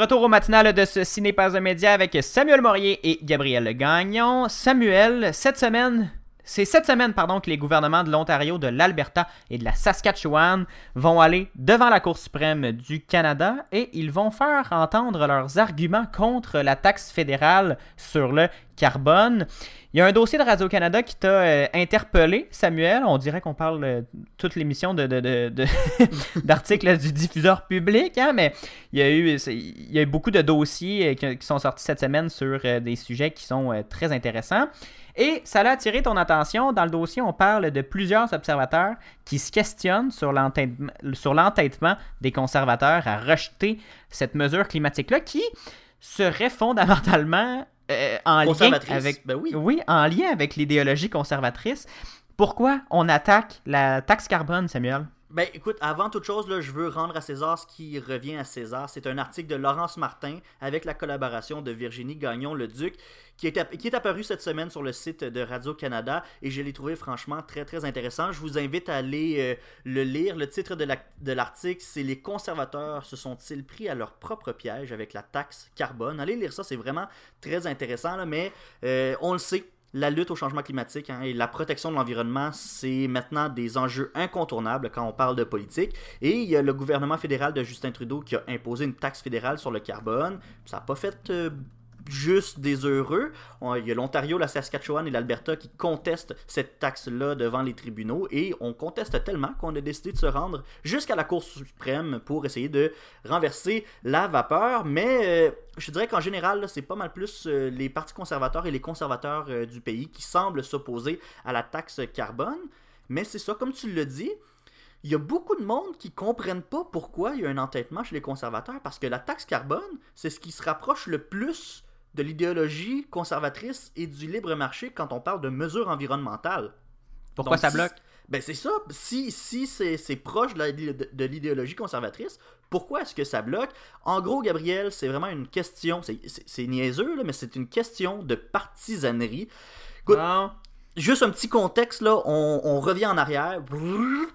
retour au matinal de ce Ciné pas un média avec Samuel Morier et Gabriel Gagnon. Samuel, cette semaine, c'est cette semaine pardon, que les gouvernements de l'Ontario, de l'Alberta et de la Saskatchewan vont aller devant la Cour suprême du Canada et ils vont faire entendre leurs arguments contre la taxe fédérale sur le carbone. Il y a un dossier de Radio-Canada qui t'a euh, interpellé, Samuel. On dirait qu'on parle euh, toute l'émission d'articles du diffuseur public, hein, mais il y, a eu, il y a eu beaucoup de dossiers euh, qui, sont sortis cette semaine sur des sujets qui sont très intéressants. Et ça a attiré ton attention. Dans le dossier, on parle de plusieurs observateurs qui se questionnent sur l'entêtement, des conservateurs à rejeter cette mesure climatique-là qui serait fondamentalement euh, en lien avec ben oui. oui, en lien avec l'idéologie conservatrice. Pourquoi on attaque la taxe carbone, Samuel? Ben écoute, avant toute chose, là, je veux rendre à César ce qui revient à César. C'est un article de Laurence Martin avec la collaboration de Virginie Gagnon-le-Duc qui est, qui est apparu cette semaine sur le site de Radio-Canada et je l'ai trouvé franchement très très intéressant. Je vous invite à aller euh, le lire. Le titre de l'article, c'est Les conservateurs se sont-ils pris à leur propre piège avec la taxe carbone Allez lire ça, c'est vraiment très intéressant, là, mais euh, on le sait. La lutte au changement climatique hein, et la protection de l'environnement, c'est maintenant des enjeux incontournables quand on parle de politique. Et il y a le gouvernement fédéral de Justin Trudeau qui a imposé une taxe fédérale sur le carbone. Ça n'a pas fait euh, juste des heureux. Il y a l'Ontario, la Saskatchewan et l'Alberta qui contestent cette taxe-là devant les tribunaux. Et on conteste tellement qu'on a décidé de se rendre jusqu'à la Cour suprême pour essayer de renverser la vapeur. Mais euh, je dirais qu'en général, c'est pas mal plus euh, les partis conservateurs et les conservateurs euh, du pays qui semblent s'opposer à la taxe carbone. Mais c'est ça, comme tu le dis, il y a beaucoup de monde qui comprennent pas pourquoi il y a un entêtement chez les conservateurs, parce que la taxe carbone, c'est ce qui se rapproche le plus de l'idéologie conservatrice et du libre marché quand on parle de mesures environnementales. Pourquoi Donc, ça si- bloque? Ben c'est ça. Si, si c'est c'est proche de l'idéologie conservatrice, pourquoi est-ce que ça bloque? En gros, Gabriel, c'est vraiment une question. c'est- niaiseux, là, mais c'est une question de partisanerie. Écoute. Juste un petit contexte, là, on, on revient en arrière. Brrr.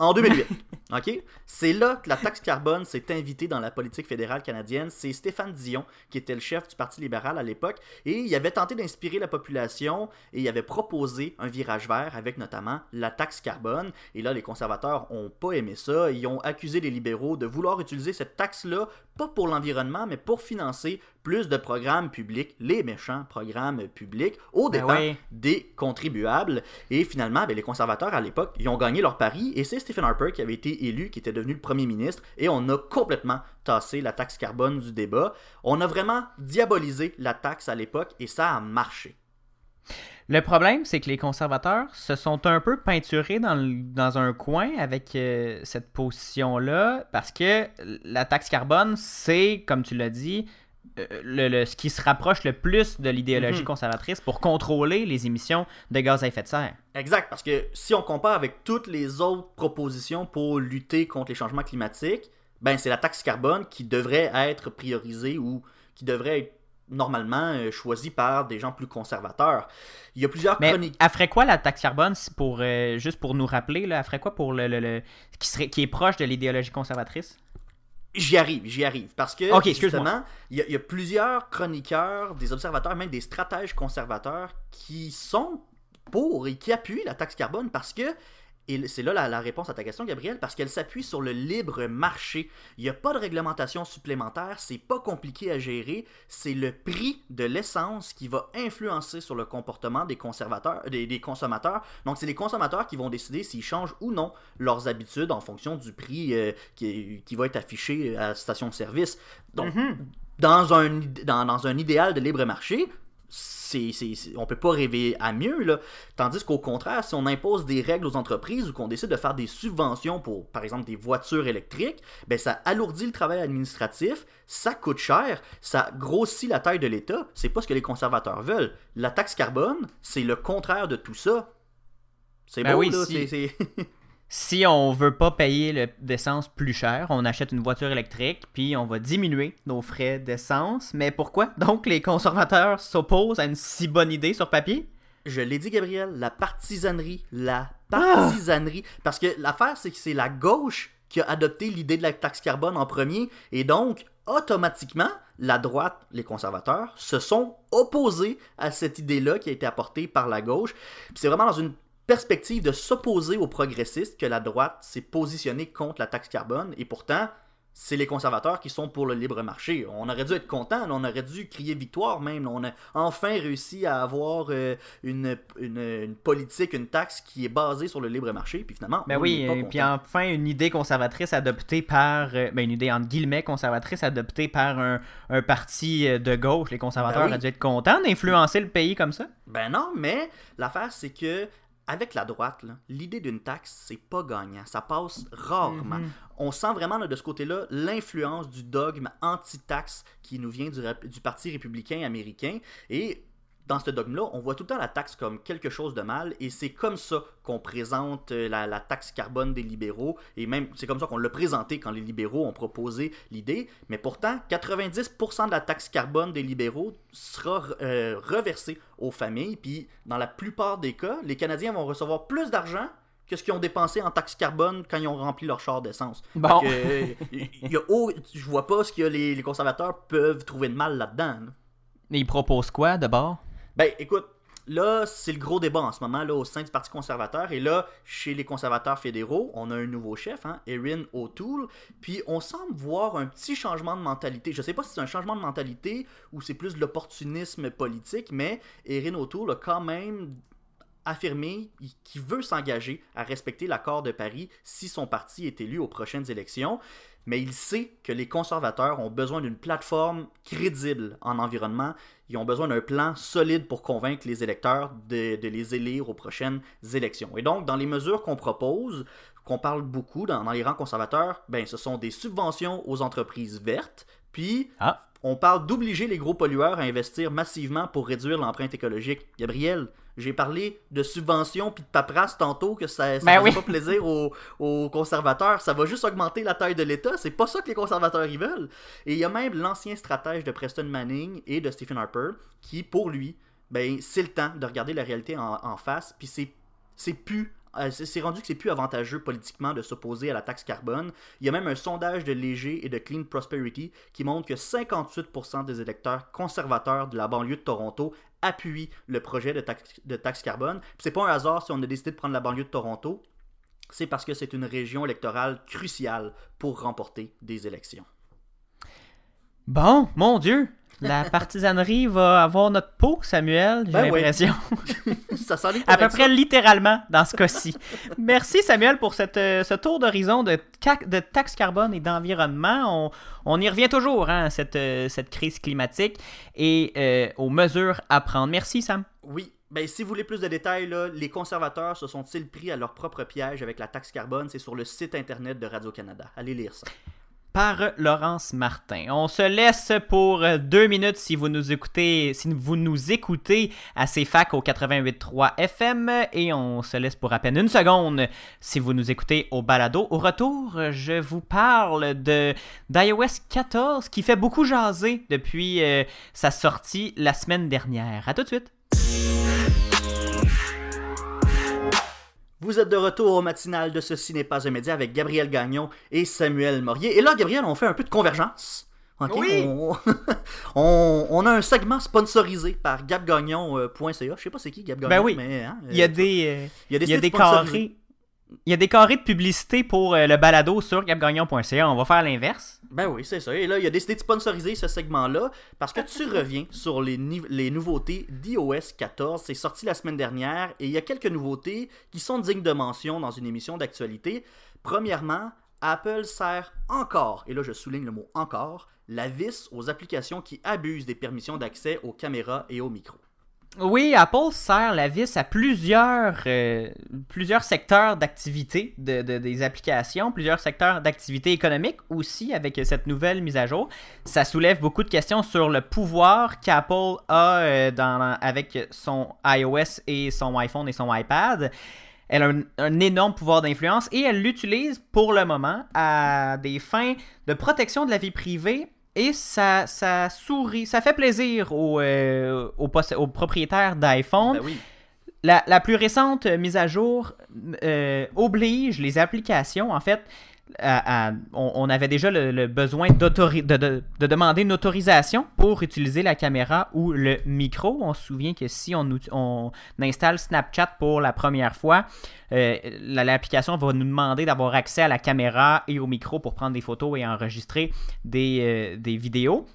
En 2008, ok? C'est là que la taxe carbone s'est invitée dans la politique fédérale canadienne. C'est Stéphane Dion, qui était le chef du Parti libéral à l'époque, et il avait tenté d'inspirer la population et il avait proposé un virage vert avec notamment la taxe carbone. Et là, les conservateurs ont pas aimé ça. Ils ont accusé les libéraux de vouloir utiliser cette taxe-là, pas pour l'environnement, mais pour financer plus de programmes publics, les méchants programmes publics, au Ben dépens ouais. des contribuables. Et finalement, ben, les conservateurs à l'époque, ils ont gagné leur pari et c'est Stephen Harper qui avait été élu, qui était devenu le premier ministre, et on a complètement tassé la taxe carbone du débat. On a vraiment diabolisé la taxe à l'époque et ça a marché. Le problème, c'est que les conservateurs se sont un peu peinturés dans, dans un coin avec euh, cette position-là, parce que la taxe carbone, c'est, comme tu l'as dit, le, le- ce qui se rapproche le plus de l'idéologie Mhm. conservatrice pour contrôler les émissions de gaz à effet de serre. Exact, parce que si on compare avec toutes les autres propositions pour lutter contre les changements climatiques, ben c'est la taxe carbone qui devrait être priorisée ou qui devrait être normalement euh, choisie par des gens plus conservateurs. Il y a plusieurs Mais chroniques. elle ferait quoi la taxe carbone, pour, euh, juste pour nous rappeler, là, elle ferait quoi pour le- le- qui, serait, qui est proche de l'idéologie conservatrice? J'y arrive, j'y arrive. Parce que, justement, il y, a- il y a plusieurs chroniqueurs, des observateurs, même des stratèges conservateurs qui sont pour et qui appuient la taxe carbone parce que, et c'est là la, la réponse à ta question, Gabriel, parce qu'elle s'appuie sur le libre marché. Il n'y a pas de réglementation supplémentaire, c'est pas compliqué à gérer, c'est le prix de l'essence qui va influencer sur le comportement des conservateurs, des, des consommateurs. Donc, c'est les consommateurs qui vont décider s'ils changent ou non leurs habitudes en fonction du prix euh, qui, qui va être affiché à la station-service. Donc, dans, un, dans, dans un idéal de libre marché, c'est, c'est, c'est- on peut pas rêver à mieux. Là. Tandis qu'au contraire, si on impose des règles aux entreprises ou qu'on décide de faire des subventions pour, par exemple, des voitures électriques, ben, ça alourdit le travail administratif, ça coûte cher, ça grossit la taille de l'État. C'est pas ce que les conservateurs veulent. La taxe carbone, c'est le contraire de tout ça. C'est Ben beau, oui, là. si- c'est- c'est- Si on veut pas payer le- d'essence plus cher, on achète une voiture électrique, puis on va diminuer nos frais d'essence. Mais pourquoi? Donc les conservateurs s'opposent à une si bonne idée sur papier? Je l'ai dit, Gabriel, la partisanerie. La Ah! partisanerie. Parce que l'affaire, c'est que c'est la gauche qui a adopté l'idée de la taxe carbone en premier. Et donc, automatiquement, la droite, les conservateurs, se sont opposés à cette idée-là qui a été apportée par la gauche. Puis C'est vraiment dans une perspective de s'opposer aux progressistes que la droite s'est positionnée contre la taxe carbone. Et pourtant, c'est les conservateurs qui sont pour le libre marché. On aurait dû être content, on aurait dû crier victoire même. On a enfin réussi à avoir euh, une, une, une politique, une taxe qui est basée sur le libre marché. Puis finalement, Ben on oui, pas et puis enfin une idée conservatrice adoptée par, euh, ben une idée entre guillemets conservatrice adoptée par un, un parti euh, de gauche. Les conservateurs Ben oui. auraient dû être contents d'influencer le pays comme ça. Ben non, mais l'affaire, c'est que avec la droite, l'idée d'une taxe, c'est pas gagnant. Ça passe rarement. Mhm. On sent vraiment là, de ce côté-là l'influence du dogme anti-taxe qui nous vient du, du Parti républicain américain. Et dans ce dogme-là, on voit tout le temps la taxe comme quelque chose de mal. Et c'est comme ça qu'on présente euh, la, la taxe carbone des libéraux. Et même, c'est comme ça qu'on l'a présenté quand les libéraux ont proposé l'idée. Mais pourtant, 90% de la taxe carbone des libéraux sera euh, reversée aux familles. Puis, dans la plupart des cas, les Canadiens vont recevoir plus d'argent que ce qu'ils ont dépensé en taxe carbone quand ils ont rempli leur char d'essence. Bon. Que, euh, y a je vois pas ce que les, les conservateurs peuvent trouver de mal là-dedans. là. Et ils proposent quoi d'abord? Ben, écoute, là, c'est le gros débat en ce moment là, au sein du Parti conservateur. Et là, chez les conservateurs fédéraux, on a un nouveau chef, hein, Erin O'Toole. Puis on semble voir un petit changement de mentalité. Je sais pas si c'est un changement de mentalité ou c'est plus l'opportunisme politique, mais Erin O'Toole a quand même affirmé qu'il veut s'engager à respecter l'accord de Paris si son parti est élu aux prochaines élections, mais il sait que les conservateurs ont besoin d'une plateforme crédible en environnement. Ils ont besoin d'un plan solide pour convaincre les électeurs de, les élire aux prochaines élections. Et donc, dans les mesures qu'on propose, qu'on parle beaucoup dans, dans les rangs conservateurs, ben, ce sont des subventions aux entreprises vertes, puis Ah. On parle d'obliger les gros pollueurs à investir massivement pour réduire l'empreinte écologique. Gabriel, j'ai parlé de subventions puis de paperasse tantôt que ça, ça Ben oui. pas plaisir aux, aux conservateurs. Ça va juste augmenter la taille de l'État. C'est pas ça que les conservateurs ils veulent. Et il y a même l'ancien stratège de Preston Manning et de Stephen Harper qui, pour lui, ben c'est le temps de regarder la réalité en, en face. Puis c'est c'est plus c'est c'est rendu que c'est plus avantageux politiquement de s'opposer à la taxe carbone. Il y a même un sondage de Léger et de Clean Prosperity qui montre que 58% des électeurs conservateurs de la banlieue de Toronto appuient le projet de taxe, de taxe carbone. C'est pas un hasard si on a décidé de prendre la banlieue de Toronto. C'est parce que c'est une région électorale cruciale pour remporter des élections. Bon, mon Dieu! La partisanerie va avoir notre peau, Samuel, j'ai Ben l'impression. ça À peu près littéralement dans ce cas-ci. Merci Samuel pour cette, euh, ce tour d'horizon de, de taxes carbone et d'environnement. On, on y revient toujours, hein, cette, euh, cette crise climatique et euh, aux mesures à prendre. Merci Sam. Oui. Ben, si vous voulez plus de détails, là, les conservateurs se sont-ils pris à leur propre piège avec la taxe carbone? C'est sur le site internet de Radio-Canada. Allez lire ça. Par Laurence Martin. On se laisse pour deux minutes si vous nous écoutez, si vous nous écoutez à CFAC au 88.3 FM et on se laisse pour à peine une seconde si vous nous écoutez au balado. Au retour, je vous parle de d'iOS 14 qui fait beaucoup jaser depuis euh, sa sortie la semaine dernière. À tout de suite. Vous êtes de retour au matinal de Ceci n'est pas un média avec Gabriel Gagnon et Samuel Morier. Et là, Gabriel, on fait un peu de convergence. Ok, Oui. On, on- on a un segment sponsorisé par gabgagnon.ca. Je sais pas c'est qui Gab Gagnon, Ben oui. mais hein, Il y a euh, des, euh, il y a des, il y a sites des carrés. Il y a des carrés de publicité pour euh, le balado sur gabgagnon.ca. On va faire l'inverse. Ben oui, c'est ça. Et là, il a décidé de sponsoriser ce segment-là parce que tu reviens sur les, nouveautés d'iOS 14. C'est sorti la semaine dernière et il y a quelques nouveautés qui sont dignes de mention dans une émission d'actualité. Premièrement, Apple sert encore, et là je souligne le mot encore, la vis aux applications qui abusent des permissions d'accès aux caméras et aux micros. Oui, Apple sert la vis à plusieurs, euh, plusieurs secteurs d'activité de, de- des applications, plusieurs secteurs d'activité économique aussi avec cette nouvelle mise à jour. Ça soulève beaucoup de questions sur le pouvoir qu'Apple a euh, avec son iOS et son iPhone et son iPad. Elle a un, un énorme pouvoir d'influence et elle l'utilise pour le moment à des fins de protection de la vie privée et ça, ça sourit, ça fait plaisir aux, euh, aux, poss- aux propriétaires d'iPhone. Ben oui. La, la plus récente mise à jour euh, oblige les applications, en fait, on, avait déjà le, besoin de, de- de demander une autorisation pour utiliser la caméra ou le micro. On se souvient que si on, installe Snapchat pour la première fois, euh, la- l'application va nous demander d'avoir accès à la caméra et au micro pour prendre des photos et enregistrer des, euh, vidéos.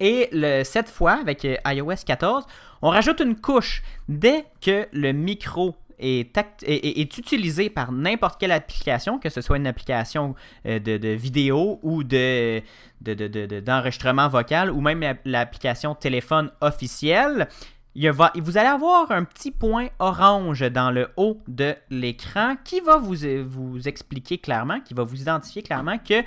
Et cette fois, avec euh, iOS 14, on rajoute une couche. Dès que le micro est, utilisé par n'importe quelle application, que ce soit une application euh, de, de vidéo ou de, de- de- de- de- d'enregistrement vocal ou même la- l'application téléphone officielle, il va- vous allez avoir un petit point orange dans le haut de l'écran qui va vous, euh, vous expliquer clairement, qui va vous identifier clairement que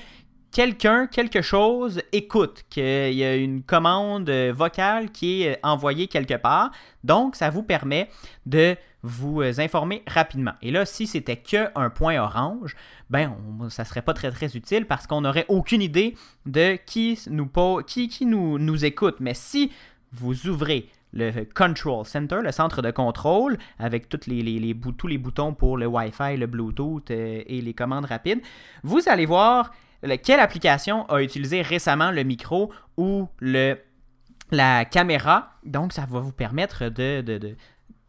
quelqu'un, quelque chose écoute, qu'il y a une commande euh, vocale qui est euh, envoyée quelque part. Donc, ça vous permet de vous euh, informer rapidement. Et là, si c'était que un point orange, ben, ça serait pas très très utile parce qu'on n'aurait aucune idée de qui nous, qui, qui nous, écoute. Mais si vous ouvrez le Control Center, le centre de contrôle, avec toutes les, les- les tous les boutons pour le Wi-Fi, le Bluetooth et les commandes rapides, vous allez voir le- quelle application a utilisé récemment le micro ou le, la caméra. Donc, ça va vous permettre de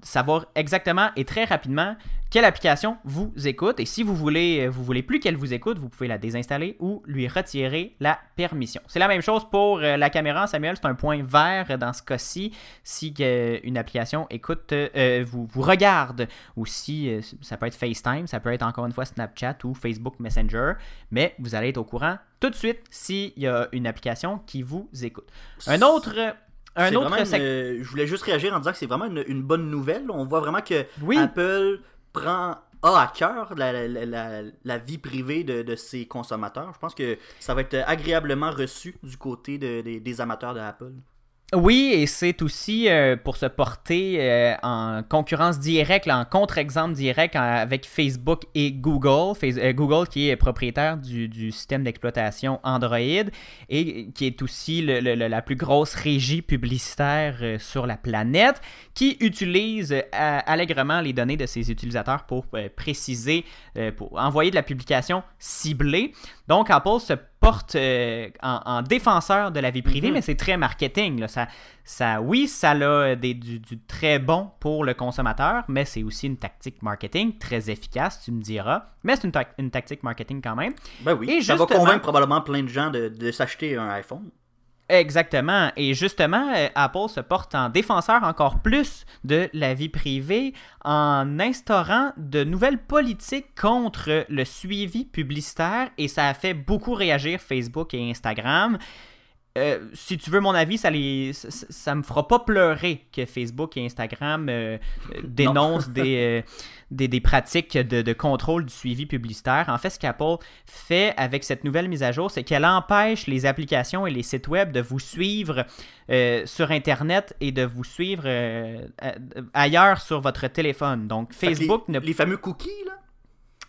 savoir exactement et très rapidement quelle application vous écoute. Et si vous voulez, vous voulez plus qu'elle vous écoute, vous pouvez la désinstaller ou lui retirer la permission. C'est la même chose pour euh, la caméra, Samuel. C'est un point vert dans ce cas-ci. Si euh, une application écoute, euh, vous, vous regarde, ou si euh, ça peut être FaceTime, ça peut être encore une fois Snapchat ou Facebook Messenger, mais vous allez être au courant tout de suite s'il y a une application qui vous écoute. Un autre. Un autre une- euh, je voulais juste réagir en disant que c'est vraiment une, une bonne nouvelle. On voit vraiment que Oui. Apple prend a à cœur la, la- la- la- la vie privée de, de ses consommateurs. Je pense que ça va être agréablement reçu du côté de- des- des amateurs de Apple. Oui, et c'est aussi euh, pour se porter euh, en concurrence directe, en contre-exemple direct avec Facebook et Google. Euh, Google qui est propriétaire du, système d'exploitation Android et qui est aussi le- la plus grosse régie publicitaire sur la planète, qui utilise allègrement les données de ses utilisateurs pour préciser, pour envoyer de la publication ciblée. Donc Apple se porte euh, en, en défenseur de la vie privée, Mhm. mais c'est très marketing. là. Ça, ça, oui, ça a euh, des, du, du très bon pour le consommateur, mais c'est aussi une tactique marketing très efficace, tu me diras. Mais c'est une, tac- une tactique marketing quand même. Ben oui, Et ça va convaincre probablement plein de gens de, de s'acheter un iPhone. Exactement. Et justement, euh, Apple se porte en défenseur encore plus de la vie privée en instaurant de nouvelles politiques contre le suivi publicitaire et ça a fait beaucoup réagir Facebook et Instagram. Euh, si tu veux mon avis, ça, les, ça, ça me fera pas pleurer que Facebook et Instagram euh, dénoncent des, euh, des, des pratiques de, de contrôle du suivi publicitaire. En fait, ce qu'Apple fait avec cette nouvelle mise à jour, c'est qu'elle empêche les applications et les sites web de vous suivre sur Internet et de vous suivre ailleurs sur votre téléphone. Donc, Facebook les, ne les fameux cookies, là?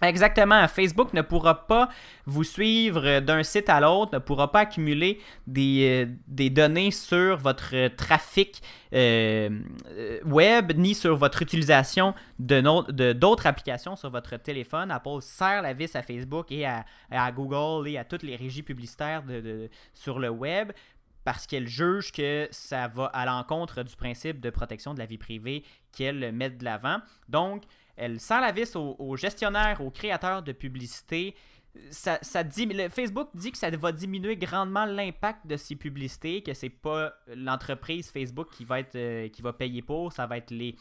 Exactement. Facebook ne pourra pas vous suivre d'un site à l'autre, ne pourra pas accumuler des, euh, données sur votre trafic euh, euh, web ni sur votre utilisation de d'autres applications sur votre téléphone. Apple serre la vis à Facebook et à, Google et à toutes les régies publicitaires sur le web parce qu'elle juge que ça va à l'encontre du principe de protection de la vie privée qu'elle met de l'avant. Donc, elle sert la vis aux, aux gestionnaires, aux créateurs de publicité. Ça, ça dit, le Facebook dit que ça va diminuer grandement l'impact de ces publicités, que c'est pas l'entreprise Facebook qui va être euh, qui va payer pour, ça va être les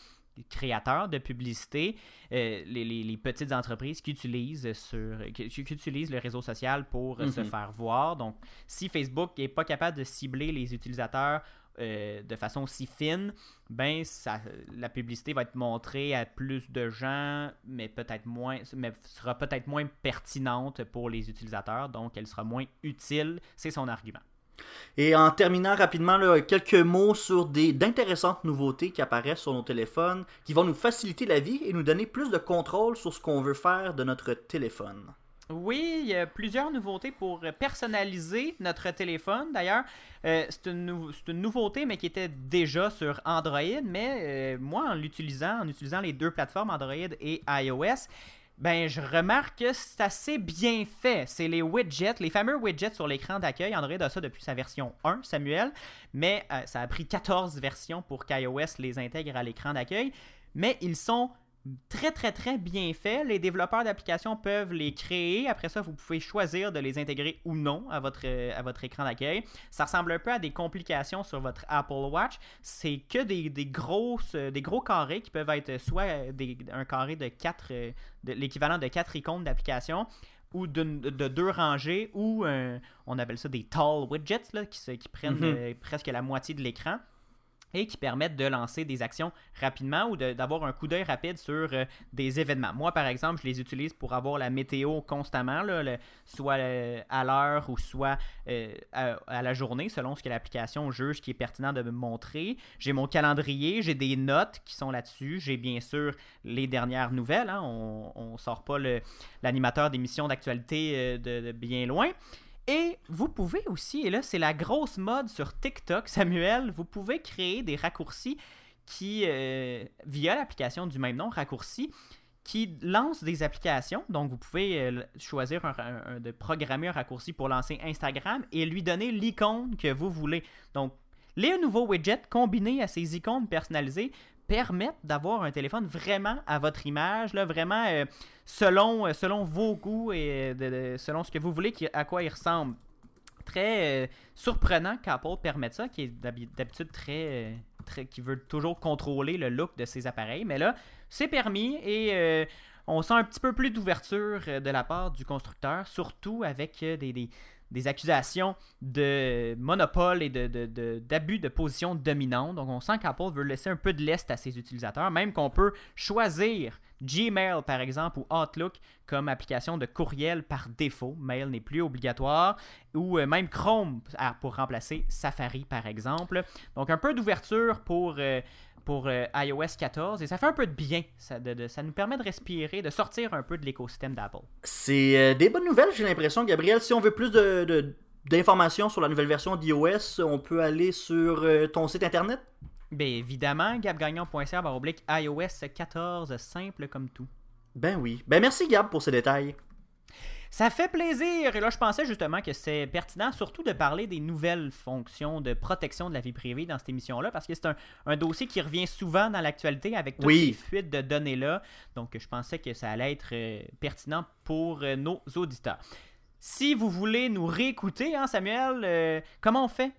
créateurs de publicité, euh, les, les- les petites entreprises qui utilisent sur qui, qui utilisent le réseau social pour se Mhm. faire voir. Donc, si Facebook n'est pas capable de cibler les utilisateurs euh, de façon si fine, ben ça, la publicité va être montrée à plus de gens, mais peut-être moins, mais sera peut-être moins pertinente pour les utilisateurs, donc elle sera moins utile. C'est son argument. Et en terminant rapidement, quelques mots sur des d'intéressantes nouveautés qui apparaissent sur nos téléphones, qui vont nous faciliter la vie et nous donner plus de contrôle sur ce qu'on veut faire de notre téléphone. Oui, plusieurs nouveautés pour personnaliser notre téléphone. D'ailleurs, euh, c'est une, nou- c'est une nouveauté, mais qui était déjà sur Android. Mais euh, moi, en l'utilisant, en utilisant les deux plateformes Android et iOS, ben, je remarque que c'est assez bien fait. C'est les widgets, les fameux widgets sur l'écran d'accueil. Android a ça depuis sa version 1, Samuel. Mais euh, ça a pris 14 versions pour qu'iOS les intègre à l'écran d'accueil. Mais ils sont très très très bien faits. Les développeurs d'applications peuvent les créer. Après ça, vous pouvez choisir de les intégrer ou non à votre, euh, à votre écran d'accueil. Ça ressemble un peu à des complications sur votre Apple Watch. C'est que des, des, grosses, euh, des gros carrés qui peuvent être soit euh, des- un carré de 4, l'équivalent de 4 icônes d'application ou de, deux rangées ou on appelle ça des tall widgets là, qui, prennent Mhm. euh, presque la moitié de l'écran et qui permettent de lancer des actions rapidement ou d'avoir un coup d'œil rapide sur euh, des événements. Moi, par exemple, je les utilise pour avoir la météo constamment, soit euh, à l'heure ou soit euh, à, la journée, selon ce que l'application juge qui est pertinent de me montrer. J'ai mon calendrier, j'ai des notes qui sont là-dessus, j'ai bien sûr les dernières nouvelles. hein. On ne sort pas l'animateur d'émission d'actualité de bien loin. Et vous pouvez aussi, et là c'est la grosse mode sur TikTok, Samuel, vous pouvez créer des raccourcis qui, euh, via l'application du même nom, raccourcis, qui lancent des applications. Donc vous pouvez euh, choisir un- de programmer un raccourci pour lancer Instagram et lui donner l'icône que vous voulez. Donc les nouveaux widgets combinés à ces icônes personnalisées permettent d'avoir un téléphone vraiment à votre image, là, vraiment euh, selon, euh, selon vos goûts et euh, de- selon ce que vous voulez, à quoi il ressemble. Très surprenant qu'Apple permette ça, qui est d'habi- d'habitude très, très. qui veut toujours contrôler le look de ses appareils. Mais là, c'est permis et on sent un petit peu plus d'ouverture euh, de la part du constructeur, surtout avec euh, des, accusations de monopole et de, de- de- d'abus de position dominante. Donc on sent qu'Apple veut laisser un peu de l'est à ses utilisateurs, même qu'on peut choisir Gmail par exemple ou Outlook comme application de courriel par défaut. Mail n'est plus obligatoire. Ou euh, même Chrome à- pour remplacer Safari par exemple. Donc un peu d'ouverture pour... pour euh, iOS 14 et ça fait un peu de bien. Ça, de- de- ça nous permet de respirer, de sortir un peu de l'écosystème d'Apple. C'est euh, des bonnes nouvelles, j'ai l'impression, Gabriel. Si on veut plus de, d'informations sur la nouvelle version d'iOS, on peut aller sur euh, ton site internet? Bien évidemment, gabgagnon.ca oblique iOS 14, simple comme tout. Ben oui. Ben merci Gab pour ces détails. Ça fait plaisir! Et là, je pensais justement que c'est pertinent, surtout de parler des nouvelles fonctions de protection de la vie privée dans cette émission-là, parce que c'est un, un dossier qui revient souvent dans l'actualité avec toutes Oui. ces fuites de données-là. Donc, je pensais que ça allait être euh, pertinent pour euh, nos auditeurs. Si vous voulez nous réécouter, hein, Samuel, euh, comment on fait?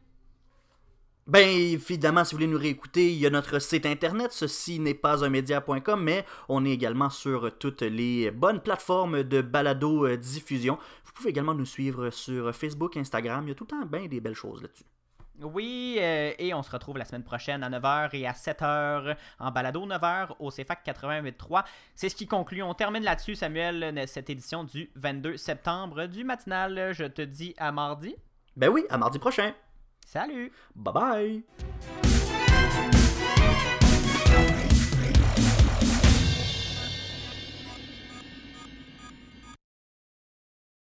Ben évidemment, si vous voulez nous réécouter, il y a notre site internet, ceci n'est pas un média.com, mais on est également sur toutes les bonnes plateformes de balado euh, diffusion. Vous pouvez également nous suivre sur Facebook, Instagram, il y a tout le temps bien des belles choses là-dessus. Oui, euh, et on se retrouve la semaine prochaine à 9h et à 7h en balado 9h au CFAC 88.3. C'est ce qui conclut. On termine là-dessus, Samuel, cette édition du 22 septembre du matinal. Je te dis à mardi. Ben oui, à mardi prochain. Salut! Bye bye!